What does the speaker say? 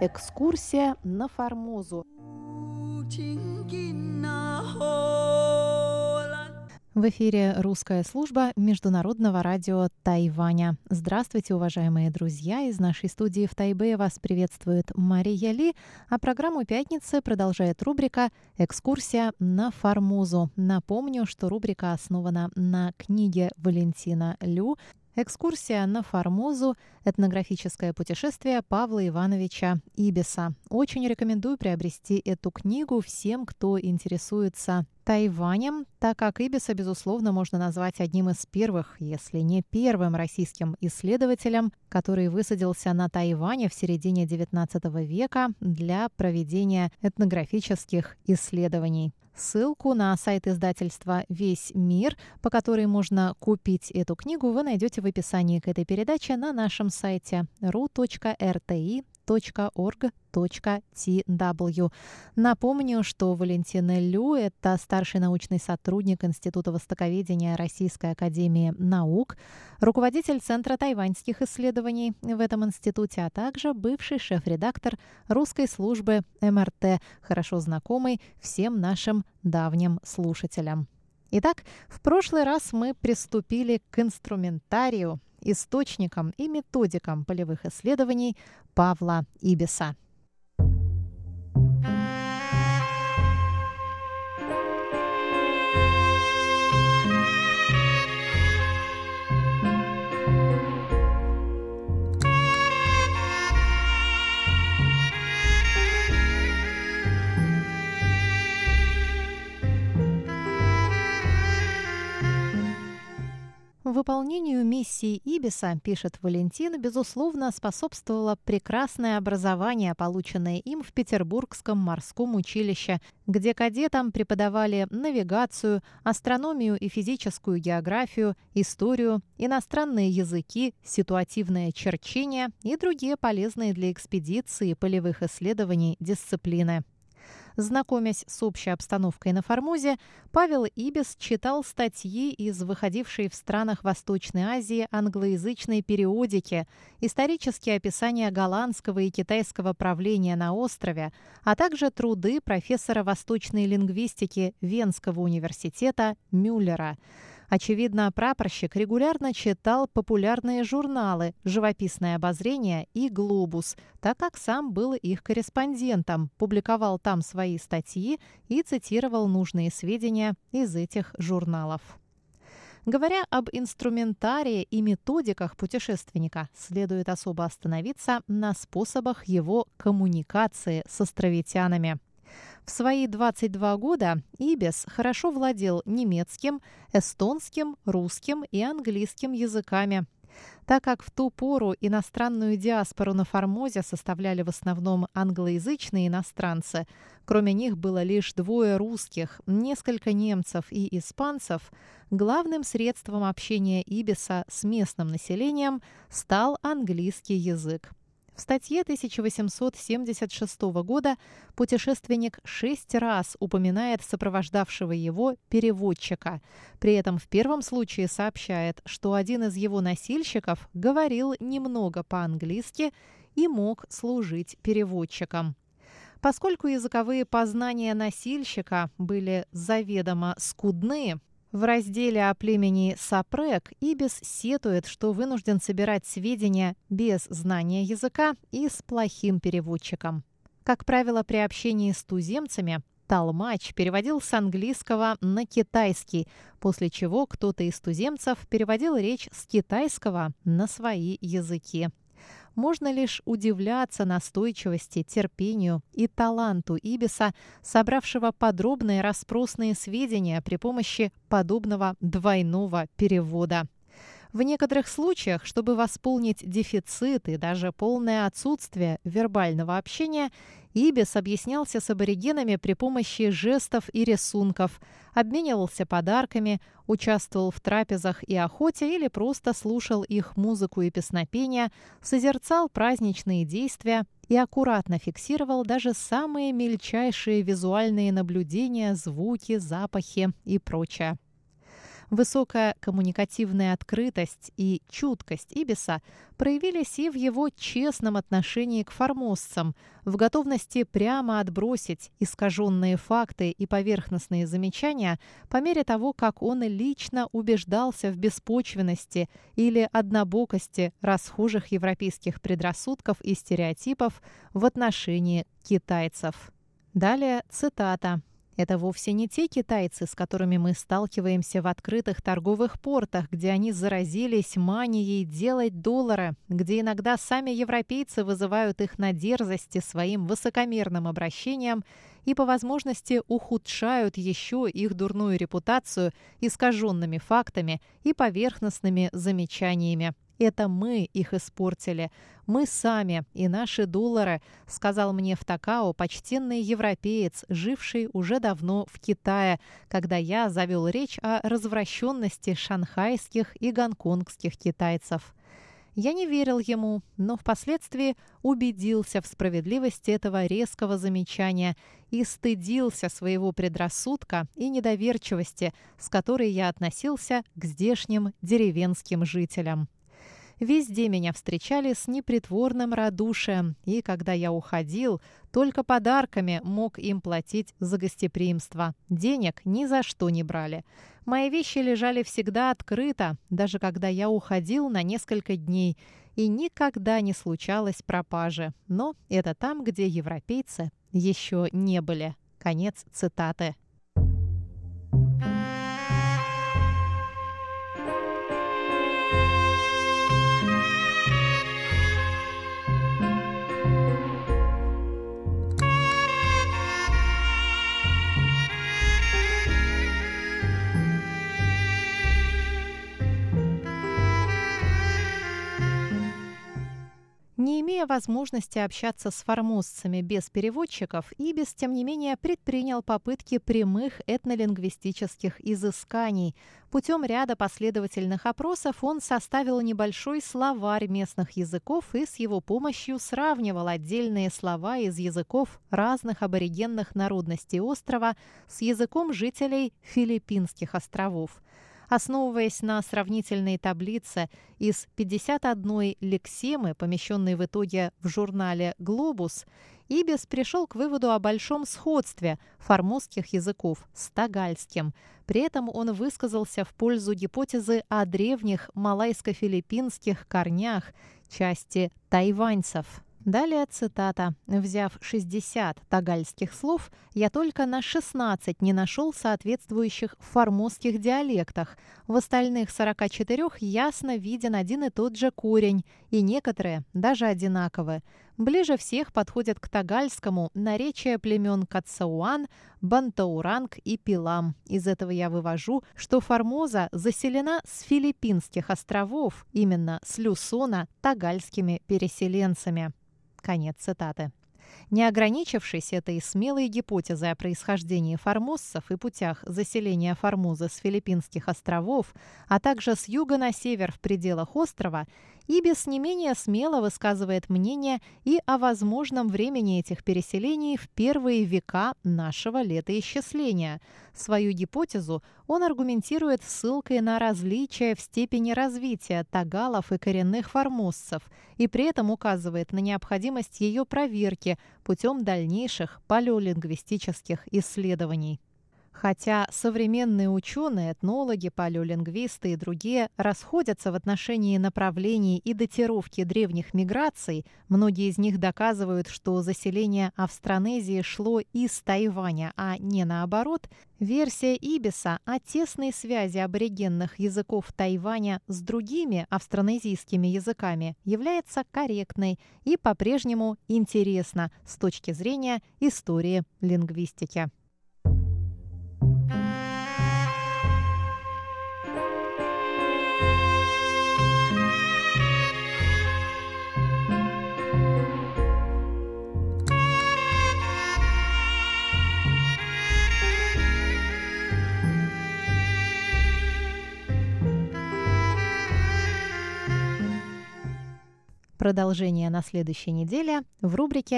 Экскурсия на Формозу. В эфире русская служба Международного радио Тайваня. Здравствуйте, уважаемые друзья! Из нашей студии в Тайбе вас приветствует Мария Ли, а программу «Пятницы» продолжает рубрика «Экскурсия на Формозу». Напомню, что рубрика основана на книге Валентина Лю Экскурсия на Формозу – этнографическое путешествие Павла Ивановича Ибиса. Очень рекомендую приобрести эту книгу всем, кто интересуется Тайванем, так как Ибиса, безусловно, можно назвать одним из первых, если не первым российским исследователем, который высадился на Тайване в середине XIX века для проведения этнографических исследований. Ссылку на сайт издательства «Весь мир», по которой можно купить эту книгу, вы найдете в описании к этой передаче на нашем сайте ru.rti www.org.tw. Напомню, что Валентина Лю – это старший научный сотрудник Института востоковедения Российской Академии Наук, руководитель Центра тайваньских исследований в этом институте, а также бывший шеф-редактор русской службы МРТ, хорошо знакомый всем нашим давним слушателям. Итак, в прошлый раз мы приступили к инструментарию источникам и методикам полевых исследований Павла Ибиса. Выполнению миссии Ибиса, пишет Валентин, безусловно, способствовало прекрасное образование, полученное им в Петербургском морском училище, где кадетам преподавали навигацию, астрономию и физическую географию, историю, иностранные языки, ситуативное черчение и другие полезные для экспедиции полевых исследований дисциплины. Знакомясь с общей обстановкой на Формозе, Павел Ибис читал статьи из выходившей в странах Восточной Азии англоязычной периодики, исторические описания голландского и китайского правления на острове, а также труды профессора восточной лингвистики Венского университета Мюллера – Очевидно, прапорщик регулярно читал популярные журналы «Живописное обозрение» и «Глобус», так как сам был их корреспондентом, публиковал там свои статьи и цитировал нужные сведения из этих журналов. Говоря об инструментарии и методиках путешественника, следует особо остановиться на способах его коммуникации с островитянами. В свои 22 года Ибис хорошо владел немецким, эстонским, русским и английским языками. Так как в ту пору иностранную диаспору на Формозе составляли в основном англоязычные иностранцы, кроме них было лишь двое русских, несколько немцев и испанцев, главным средством общения Ибиса с местным населением стал английский язык. В статье 1876 года путешественник шесть раз упоминает сопровождавшего его переводчика. При этом в первом случае сообщает, что один из его носильщиков говорил немного по-английски и мог служить переводчиком. Поскольку языковые познания носильщика были заведомо скудны, в разделе о племени Сапрек Ибис сетует, что вынужден собирать сведения без знания языка и с плохим переводчиком. Как правило, при общении с туземцами Талмач переводил с английского на китайский, после чего кто-то из туземцев переводил речь с китайского на свои языки можно лишь удивляться настойчивости, терпению и таланту Ибиса, собравшего подробные расспросные сведения при помощи подобного двойного перевода. В некоторых случаях, чтобы восполнить дефицит и даже полное отсутствие вербального общения, Ибис объяснялся с аборигенами при помощи жестов и рисунков, обменивался подарками, участвовал в трапезах и охоте или просто слушал их музыку и песнопения, созерцал праздничные действия и аккуратно фиксировал даже самые мельчайшие визуальные наблюдения, звуки, запахи и прочее. Высокая коммуникативная открытость и чуткость Ибиса проявились и в его честном отношении к формозцам, в готовности прямо отбросить искаженные факты и поверхностные замечания по мере того, как он лично убеждался в беспочвенности или однобокости расхожих европейских предрассудков и стереотипов в отношении китайцев. Далее цитата. Это вовсе не те китайцы, с которыми мы сталкиваемся в открытых торговых портах, где они заразились манией делать доллары, где иногда сами европейцы вызывают их на дерзости своим высокомерным обращением и по возможности ухудшают еще их дурную репутацию искаженными фактами и поверхностными замечаниями. Это мы их испортили. Мы сами и наши доллары, сказал мне в Такао почтенный европеец, живший уже давно в Китае, когда я завел речь о развращенности шанхайских и гонконгских китайцев. Я не верил ему, но впоследствии убедился в справедливости этого резкого замечания и стыдился своего предрассудка и недоверчивости, с которой я относился к здешним деревенским жителям. Везде меня встречали с непритворным радушием, и когда я уходил, только подарками мог им платить за гостеприимство. Денег ни за что не брали. Мои вещи лежали всегда открыто, даже когда я уходил на несколько дней, и никогда не случалось пропажи. Но это там, где европейцы еще не были. Конец цитаты. Не имея возможности общаться с формозцами без переводчиков, Ибис, тем не менее, предпринял попытки прямых этнолингвистических изысканий. Путем ряда последовательных опросов он составил небольшой словарь местных языков и с его помощью сравнивал отдельные слова из языков разных аборигенных народностей острова с языком жителей Филиппинских островов – Основываясь на сравнительной таблице из 51 лексемы, помещенной в итоге в журнале «Глобус», Ибис пришел к выводу о большом сходстве формозских языков с тагальским. При этом он высказался в пользу гипотезы о древних малайско-филиппинских корнях части тайваньцев. Далее цитата. «Взяв 60 тагальских слов, я только на 16 не нашел соответствующих в формозских диалектах. В остальных 44 ясно виден один и тот же корень, и некоторые даже одинаковы. Ближе всех подходят к тагальскому наречия племен Кацауан, Бантауранг и Пилам. Из этого я вывожу, что Формоза заселена с филиппинских островов, именно с Люсона, тагальскими переселенцами. Конец цитаты. Не ограничившись этой смелой гипотезой о происхождении формоссов и путях заселения Формозы с Филиппинских островов, а также с юга на север в пределах острова, Ибис не менее смело высказывает мнение и о возможном времени этих переселений в первые века нашего летоисчисления. Свою гипотезу он аргументирует ссылкой на различия в степени развития тагалов и коренных формоссов и при этом указывает на необходимость ее проверки путем дальнейших палеолингвистических исследований. Хотя современные ученые, этнологи, палеолингвисты и другие расходятся в отношении направлений и датировки древних миграций, многие из них доказывают, что заселение Австронезии шло из Тайваня, а не наоборот, версия Ибиса о тесной связи аборигенных языков Тайваня с другими австронезийскими языками является корректной и по-прежнему интересна с точки зрения истории лингвистики. Продолжение на следующей неделе в рубрике